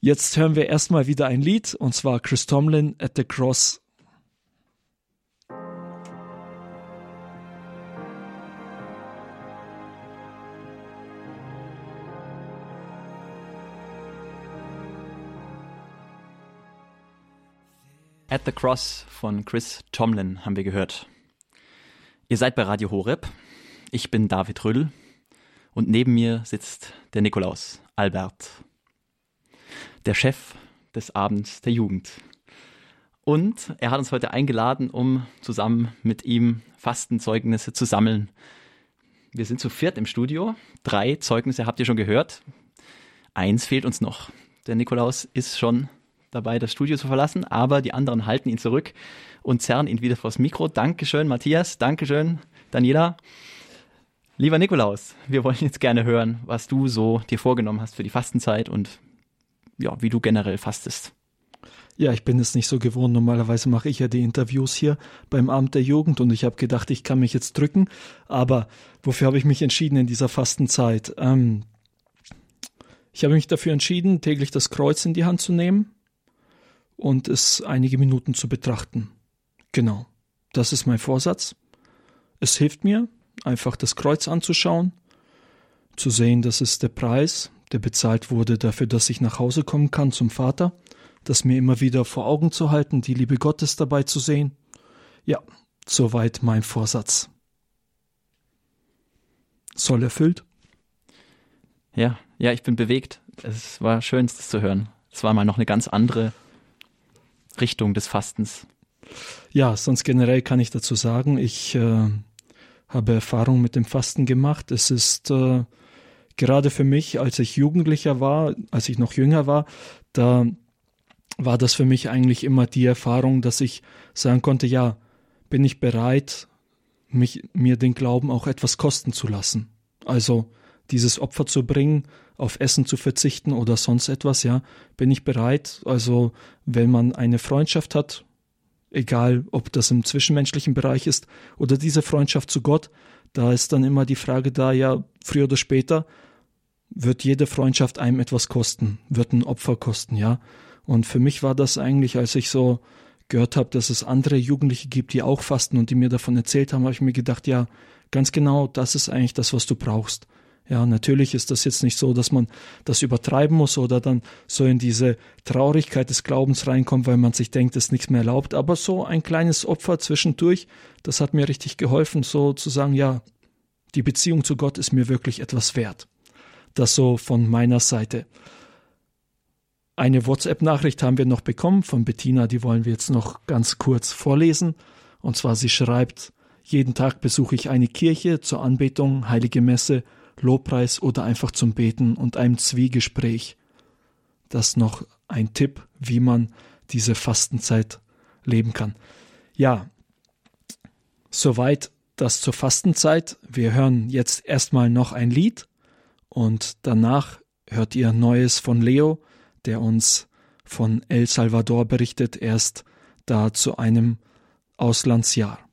Jetzt hören wir erstmal wieder ein Lied, und zwar Chris Tomlin at the Cross At the Cross von Chris Tomlin haben wir gehört. Ihr seid bei Radio Horeb. Ich bin David Rödel und neben mir sitzt der Nikolaus Albert, der Chef des Abends der Jugend. Und er hat uns heute eingeladen, um zusammen mit ihm Fastenzeugnisse zu sammeln. Wir sind zu viert im Studio. Drei Zeugnisse habt ihr schon gehört. Eins fehlt uns noch. Der Nikolaus ist schon dabei, das Studio zu verlassen, aber die anderen halten ihn zurück und zerren ihn wieder vors Mikro. Dankeschön, Matthias. Dankeschön, Daniela. Lieber Nikolaus, wir wollen jetzt gerne hören, was du so dir vorgenommen hast für die Fastenzeit und ja, wie du generell fastest. Ja, ich bin es nicht so gewohnt. Normalerweise mache ich ja die Interviews hier beim Amt der Jugend und ich habe gedacht, ich kann mich jetzt drücken. Aber wofür habe ich mich entschieden in dieser Fastenzeit? Ähm, ich habe mich dafür entschieden, täglich das Kreuz in die Hand zu nehmen und es einige Minuten zu betrachten. Genau, das ist mein Vorsatz. Es hilft mir, einfach das Kreuz anzuschauen, zu sehen, das ist der Preis, der bezahlt wurde dafür, dass ich nach Hause kommen kann zum Vater, das mir immer wieder vor Augen zu halten, die Liebe Gottes dabei zu sehen. Ja, soweit mein Vorsatz. Soll erfüllt? Ja, ja, ich bin bewegt. Es war schön, das zu hören. Es war mal noch eine ganz andere Richtung des Fastens? Ja, sonst generell kann ich dazu sagen, ich äh, habe Erfahrung mit dem Fasten gemacht. Es ist äh, gerade für mich, als ich Jugendlicher war, als ich noch jünger war, da war das für mich eigentlich immer die Erfahrung, dass ich sagen konnte, ja, bin ich bereit, mich, mir den Glauben auch etwas kosten zu lassen. Also dieses Opfer zu bringen, auf Essen zu verzichten oder sonst etwas, ja, bin ich bereit. Also wenn man eine Freundschaft hat, egal ob das im zwischenmenschlichen Bereich ist oder diese Freundschaft zu Gott, da ist dann immer die Frage da, ja, früher oder später wird jede Freundschaft einem etwas kosten, wird ein Opfer kosten, ja. Und für mich war das eigentlich, als ich so gehört habe, dass es andere Jugendliche gibt, die auch fasten und die mir davon erzählt haben, habe ich mir gedacht, ja, ganz genau, das ist eigentlich das, was du brauchst. Ja, natürlich ist das jetzt nicht so, dass man das übertreiben muss oder dann so in diese Traurigkeit des Glaubens reinkommt, weil man sich denkt, es ist nichts mehr erlaubt. Aber so ein kleines Opfer zwischendurch, das hat mir richtig geholfen, so zu sagen, ja, die Beziehung zu Gott ist mir wirklich etwas wert. Das so von meiner Seite. Eine WhatsApp-Nachricht haben wir noch bekommen von Bettina, die wollen wir jetzt noch ganz kurz vorlesen. Und zwar sie schreibt, jeden Tag besuche ich eine Kirche zur Anbetung, heilige Messe Lobpreis oder einfach zum Beten und einem Zwiegespräch. Das noch ein Tipp, wie man diese Fastenzeit leben kann. Ja, soweit das zur Fastenzeit. Wir hören jetzt erstmal noch ein Lied und danach hört ihr Neues von Leo, der uns von El Salvador berichtet, erst da zu einem Auslandsjahr.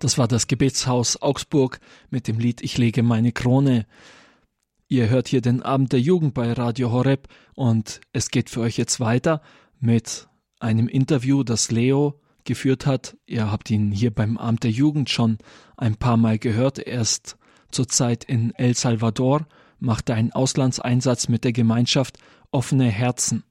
Das war das Gebetshaus Augsburg mit dem Lied Ich lege meine Krone. Ihr hört hier den Abend der Jugend bei Radio Horeb und es geht für euch jetzt weiter mit einem Interview, das Leo geführt hat. Ihr habt ihn hier beim Amt der Jugend schon ein paar Mal gehört. Er ist zurzeit in El Salvador, macht einen Auslandseinsatz mit der Gemeinschaft Offene Herzen.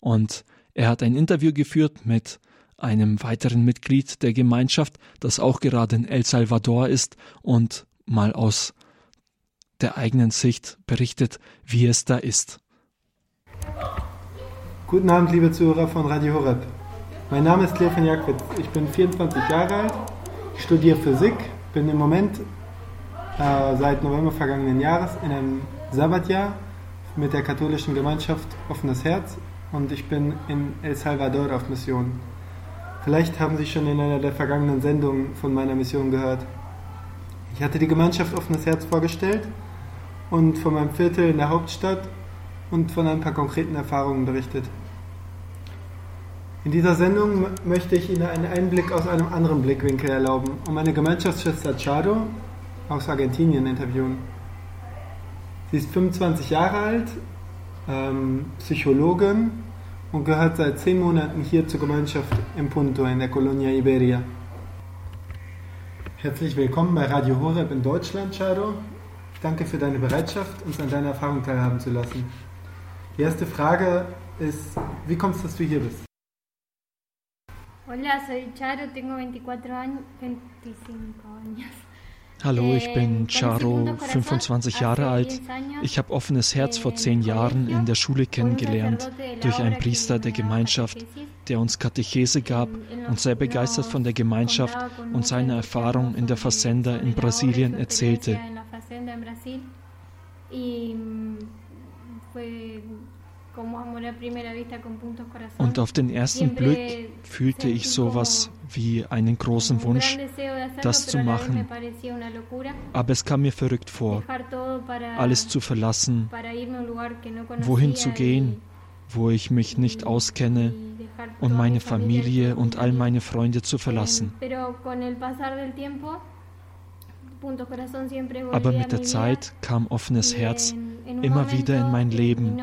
Und er hat ein Interview geführt mit einem weiteren Mitglied der Gemeinschaft, das auch gerade in El Salvador ist und mal aus der eigenen Sicht berichtet, wie es da ist. Guten Abend, liebe Zuhörer von Radio Horeb. Mein Name ist Stefan Jakwitz. Ich bin 24 Jahre alt, ich studiere Physik, bin im Moment äh, seit November vergangenen Jahres in einem Sabbatjahr mit der katholischen Gemeinschaft Offenes Herz und ich bin in El Salvador auf Mission. Vielleicht haben Sie schon in einer der vergangenen Sendungen von meiner Mission gehört. Ich hatte die Gemeinschaft Offenes Herz vorgestellt und von meinem Viertel in der Hauptstadt und von ein paar konkreten Erfahrungen berichtet. In dieser Sendung möchte ich Ihnen einen Einblick aus einem anderen Blickwinkel erlauben und meine Gemeinschaftsschwester Chado aus Argentinien interviewen. Sie ist 25 Jahre alt, ähm, Psychologin und gehört seit zehn Monaten hier zur Gemeinschaft im Punto in der Colonia Iberia. Herzlich willkommen bei Radio Horeb in Deutschland, Chado. Danke für deine Bereitschaft, uns an deiner Erfahrung teilhaben zu lassen. Die erste Frage ist, wie kommst du, dass du hier bist? Hola, soy Charo, tengo 24 años, 25 años. Hallo, ich bin Charo, 25 Jahre alt. Ich habe offenes Herz vor zehn Jahren in der Schule kennengelernt durch einen Priester der Gemeinschaft, der uns Katechese gab und sehr begeistert von der Gemeinschaft und seine Erfahrung in der Fazenda in Brasilien erzählte. Und auf den ersten Blick fühlte ich sowas wie einen großen Wunsch, das zu machen. Aber es kam mir verrückt vor, alles zu verlassen, wohin zu gehen, wo ich mich nicht auskenne und meine Familie und all meine Freunde zu verlassen. Aber mit der Zeit kam offenes Herz immer wieder in mein Leben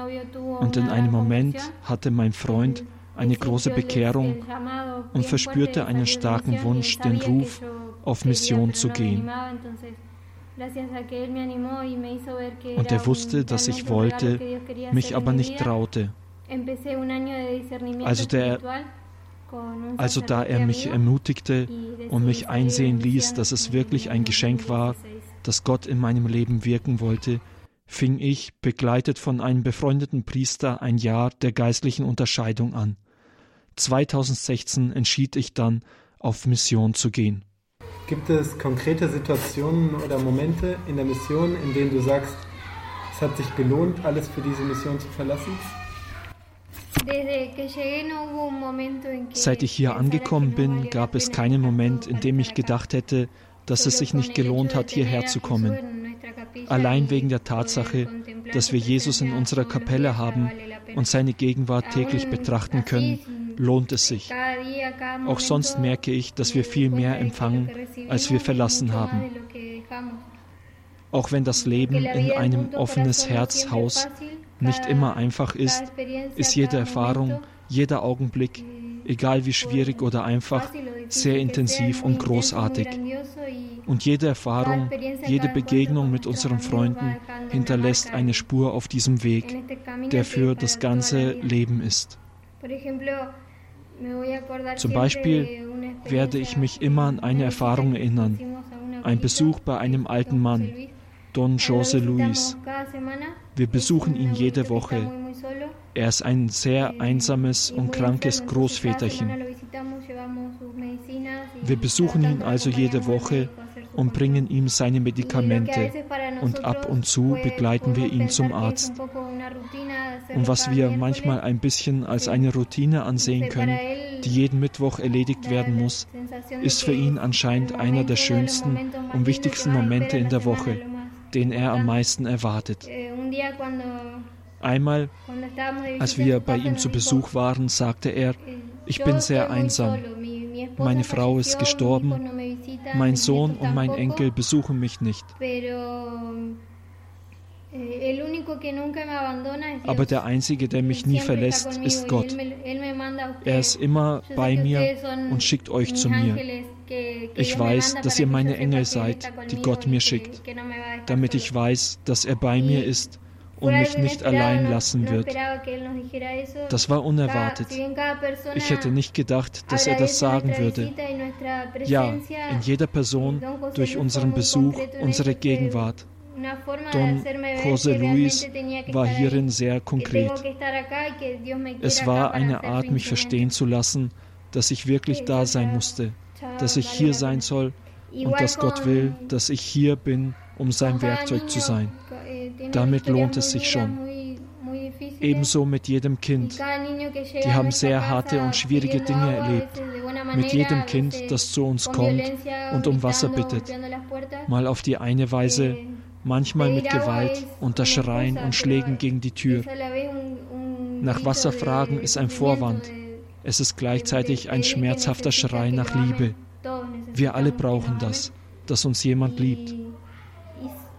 und in einem Moment hatte mein Freund eine große Bekehrung und verspürte einen starken Wunsch, den Ruf, auf Mission zu gehen. Und er wusste, dass ich wollte, mich aber nicht traute. Also der also da er mich ermutigte und mich einsehen ließ, dass es wirklich ein Geschenk war, dass Gott in meinem Leben wirken wollte, fing ich, begleitet von einem befreundeten Priester, ein Jahr der geistlichen Unterscheidung an. 2016 entschied ich dann, auf Mission zu gehen. Gibt es konkrete Situationen oder Momente in der Mission, in denen du sagst, es hat sich gelohnt, alles für diese Mission zu verlassen? Seit ich hier angekommen bin, gab es keinen Moment, in dem ich gedacht hätte, dass es sich nicht gelohnt hat, hierher zu kommen. Allein wegen der Tatsache, dass wir Jesus in unserer Kapelle haben und seine Gegenwart täglich betrachten können, lohnt es sich. Auch sonst merke ich, dass wir viel mehr empfangen, als wir verlassen haben. Auch wenn das Leben in einem offenes Herzhaus nicht immer einfach ist, ist jede Erfahrung, jeder Augenblick, egal wie schwierig oder einfach, sehr intensiv und großartig. Und jede Erfahrung, jede Begegnung mit unseren Freunden hinterlässt eine Spur auf diesem Weg, der für das ganze Leben ist. Zum Beispiel werde ich mich immer an eine Erfahrung erinnern, ein Besuch bei einem alten Mann, Don José Luis. Wir besuchen ihn jede Woche. Er ist ein sehr einsames und krankes Großväterchen. Wir besuchen ihn also jede Woche und bringen ihm seine Medikamente und ab und zu begleiten wir ihn zum Arzt. Und was wir manchmal ein bisschen als eine Routine ansehen können, die jeden Mittwoch erledigt werden muss, ist für ihn anscheinend einer der schönsten und wichtigsten Momente in der Woche den er am meisten erwartet. Einmal, als wir bei ihm zu Besuch waren, sagte er, ich bin sehr einsam. Meine Frau ist gestorben, mein Sohn und mein Enkel besuchen mich nicht. Eh, Aber der Einzige, der mich nie verlässt, ist Gott. Er ist immer bei mir und schickt euch zu mir. Ich weiß, dass ihr meine Engel seid, die Gott mir schickt, damit ich weiß, dass er bei mir ist und mich nicht allein lassen wird. Das war unerwartet. Ich hätte nicht gedacht, dass er das sagen würde. Ja, in jeder Person, durch unseren Besuch, unsere Gegenwart. Don José Luis war hierin sehr konkret. Es war eine Art, mich verstehen zu lassen, dass ich wirklich da sein musste, dass ich hier sein soll und dass Gott will, dass ich hier bin, um sein Werkzeug zu sein. Damit lohnt es sich schon. Ebenso mit jedem Kind. Die haben sehr harte und schwierige Dinge erlebt. Mit jedem Kind, das zu uns kommt und um Wasser bittet. Mal auf die eine Weise, manchmal mit Gewalt, unter Schreien und Schlägen gegen die Tür. Nach Wasser fragen ist ein Vorwand. Es ist gleichzeitig ein schmerzhafter Schrei nach Liebe. Wir alle brauchen das, dass uns jemand liebt.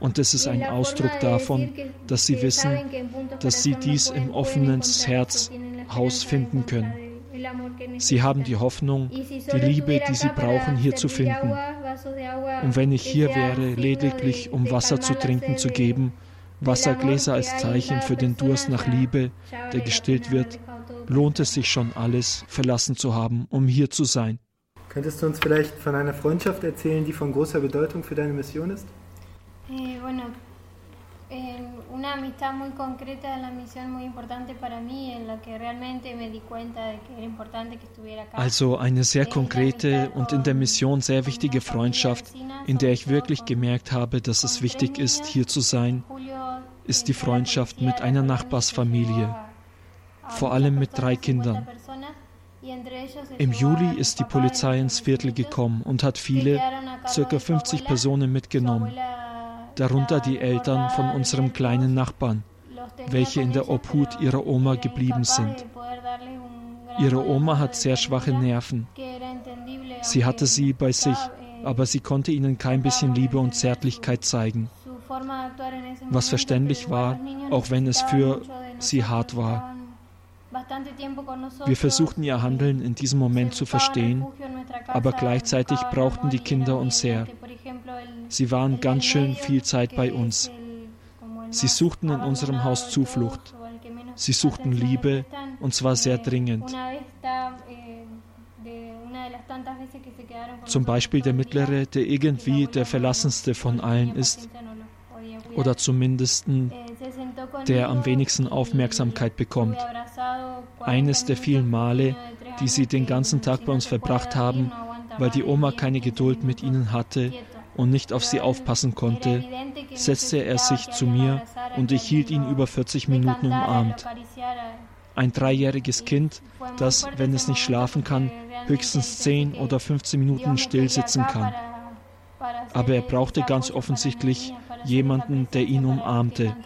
Und es ist ein Ausdruck davon, dass sie wissen, dass sie dies im offenen Herzhaus finden können. Sie haben die Hoffnung, die Liebe, die sie brauchen, hier zu finden. Und wenn ich hier wäre, lediglich um Wasser zu trinken zu geben, Wassergläser als Zeichen für den Durst nach Liebe, der gestillt wird, lohnt es sich schon alles verlassen zu haben, um hier zu sein. Könntest du uns vielleicht von einer Freundschaft erzählen, die von großer Bedeutung für deine Mission ist? Eh, bueno, eh, una amistad muy concreta en la misión muy importante para mí, en la que realmente me di cuenta de que era importante que estuviera acá. Also eine sehr konkrete und in der Mission sehr wichtige Freundschaft, in der ich wirklich gemerkt habe, dass es wichtig ist, hier zu sein, ist die Freundschaft mit einer Nachbarsfamilie, vor allem mit drei Kindern. Im Juli ist die Polizei ins Viertel gekommen und hat viele, circa 50 Personen mitgenommen darunter die Eltern von unserem kleinen Nachbarn, welche in der Obhut ihrer Oma geblieben sind. Ihre Oma hat sehr schwache Nerven. Sie hatte sie bei sich, aber sie konnte ihnen kein bisschen Liebe und Zärtlichkeit zeigen. Was verständlich war, auch wenn es für sie hart war. Wir versuchten ihr Handeln in diesem Moment zu verstehen, aber gleichzeitig brauchten die Kinder uns sehr. Sie waren ganz schön viel Zeit bei uns. Sie suchten in unserem Haus Zuflucht. Sie suchten Liebe und zwar sehr dringend. Zum Beispiel der Mittlere, der irgendwie der verlassenste von allen ist oder zumindest der am wenigsten Aufmerksamkeit bekommt. Eines der vielen Male, die sie den ganzen Tag bei uns verbracht haben, weil die Oma keine Geduld mit ihnen hatte und nicht auf sie aufpassen konnte, setzte er sich zu mir und ich hielt ihn über 40 Minuten umarmt. Ein dreijähriges Kind, das, wenn es nicht schlafen kann, höchstens 10 oder 15 Minuten still sitzen kann. Aber er brauchte ganz offensichtlich jemanden, der ihn umarmte.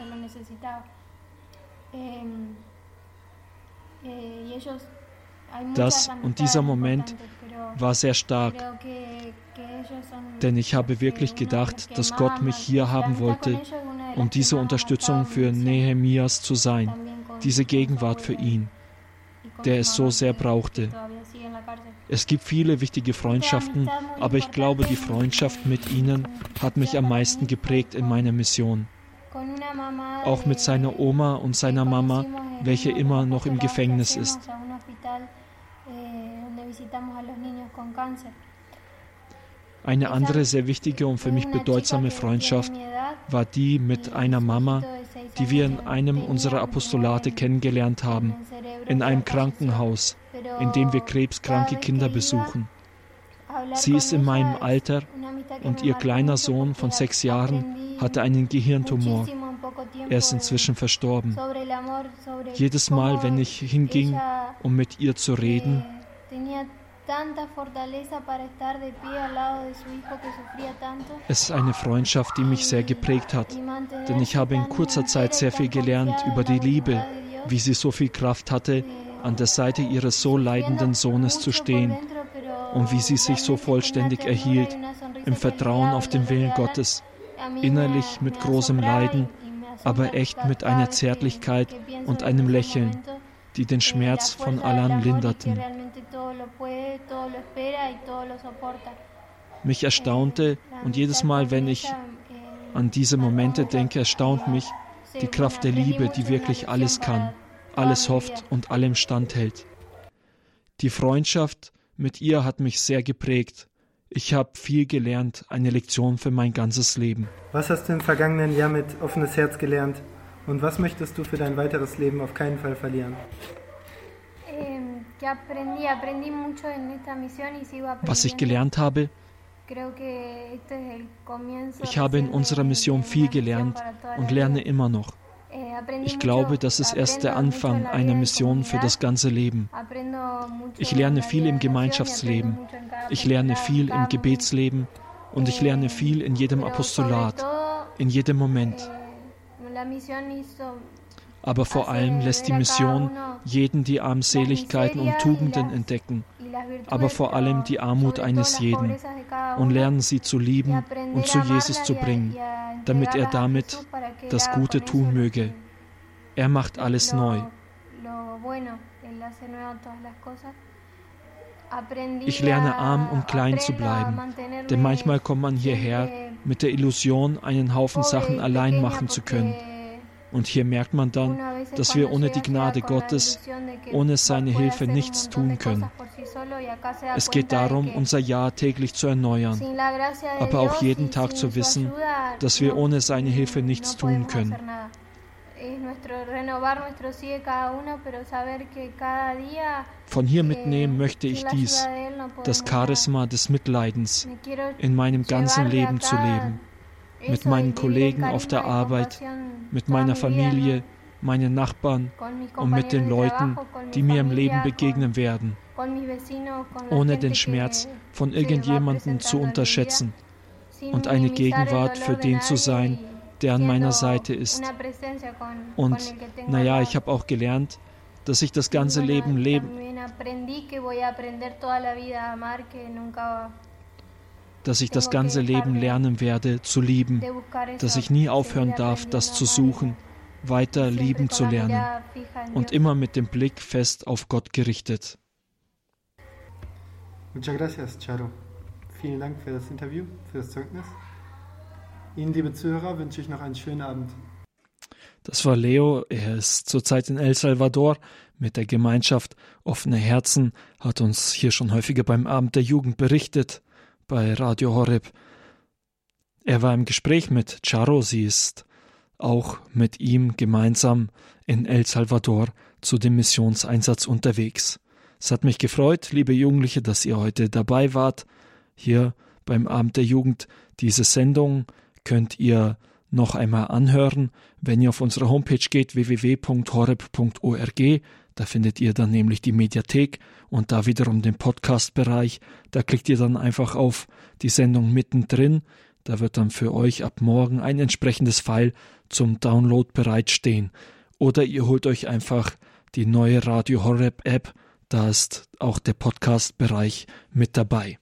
Das und dieser Moment war sehr stark, denn ich habe wirklich gedacht, dass Gott mich hier haben wollte, um diese Unterstützung für Nehemias zu sein, diese Gegenwart für ihn, der es so sehr brauchte. Es gibt viele wichtige Freundschaften, aber ich glaube, die Freundschaft mit ihnen hat mich am meisten geprägt in meiner Mission. Auch mit seiner Oma und seiner Mama, welche immer noch im Gefängnis ist. Eine andere sehr wichtige und für mich bedeutsame Freundschaft war die mit einer Mama, die wir in einem unserer Apostolate kennengelernt haben, in einem Krankenhaus, in dem wir krebskranke Kinder besuchen. Sie ist in meinem Alter und ihr kleiner Sohn von sechs Jahren hatte einen Gehirntumor. Er ist inzwischen verstorben. Jedes Mal, wenn ich hinging, um mit ihr zu reden, es ist eine Freundschaft, die mich sehr geprägt hat, denn ich habe in kurzer Zeit sehr viel gelernt über die Liebe, wie sie so viel Kraft hatte, an der Seite ihres so leidenden Sohnes zu stehen und wie sie sich so vollständig erhielt im Vertrauen auf den Willen Gottes, innerlich mit großem Leiden, aber echt mit einer Zärtlichkeit und einem Lächeln, die den Schmerz von Alan linderten. Mich erstaunte und jedes Mal, wenn ich an diese Momente denke, erstaunt mich die Kraft der Liebe, die wirklich alles kann, alles hofft und allem standhält. Die Freundschaft mit ihr hat mich sehr geprägt. Ich habe viel gelernt, eine Lektion für mein ganzes Leben. Was hast du im vergangenen Jahr mit offenes Herz gelernt? Und was möchtest du für dein weiteres Leben auf keinen Fall verlieren? Was ich gelernt habe, ich habe in unserer Mission viel gelernt und lerne immer noch. Eh, ich glaube, das ist erst der Anfang einer Mission für das ganze Leben. Ich lerne viel im Gemeinschaftsleben. Ich lerne viel im Gebetsleben und ich lerne viel in jedem Apostolat, in jedem Moment. Aber vor allem lässt die Mission jeden die Armseligkeiten und Tugenden entdecken, aber vor allem die Armut eines jeden und lernen sie zu lieben und zu Jesus zu bringen, damit er damit das Gute tun möge. Er macht alles neu. Ich lerne arm und klein zu bleiben, denn manchmal kommt man hierher mit der Illusion, einen Haufen Sachen allein machen zu können. Und hier merkt man dann, dass wir ohne die Gnade Gottes, ohne seine Hilfe nichts tun können. Es geht darum, unser Ja täglich zu erneuern, aber auch jeden Tag zu wissen, dass wir ohne seine Hilfe nichts tun können. Von hier mitnehmen möchte ich dies, das Charisma des Mitleidens, in meinem ganzen Leben zu leben, mit meinen Kollegen auf der Arbeit, mit meiner Familie, meinen Nachbarn und mit den Leuten, die mir im Leben begegnen werden, ohne den Schmerz von irgendjemandem zu unterschätzen und eine Gegenwart für den zu sein, der an meiner Seite ist. Und naja, ich habe auch gelernt, dass ich das ganze Leben leben, dass ich das ganze Leben lernen werde zu lieben, dass ich nie aufhören darf, das zu suchen, weiter lieben zu lernen und immer mit dem Blick fest auf Gott gerichtet. Muchas gracias, Charo. Vielen Dank für das Interview, für das Zeugnis. Ihnen, liebe Zuhörer, wünsche ich noch einen schönen Abend. Das war Leo. Er ist zurzeit in El Salvador mit der Gemeinschaft Offene Herzen, hat uns hier schon häufiger beim Abend der Jugend berichtet, bei Radio Horeb. Er war im Gespräch mit Charo, sie ist auch mit ihm gemeinsam in El Salvador zu dem Missionseinsatz unterwegs. Es hat mich gefreut, liebe Jugendliche, dass ihr heute dabei wart, hier beim Abend der Jugend. Diese Sendung könnt ihr noch einmal anhören, wenn ihr auf unsere Homepage geht www.horeb.org. Da findet ihr dann nämlich die Mediathek und da wiederum den Podcast-Bereich. Da klickt ihr dann einfach auf die Sendung mittendrin. Da wird dann für euch ab morgen ein entsprechendes File zum Download bereitstehen. Oder ihr holt euch einfach die neue Radio Horeb App. Da ist auch der Podcast-Bereich mit dabei.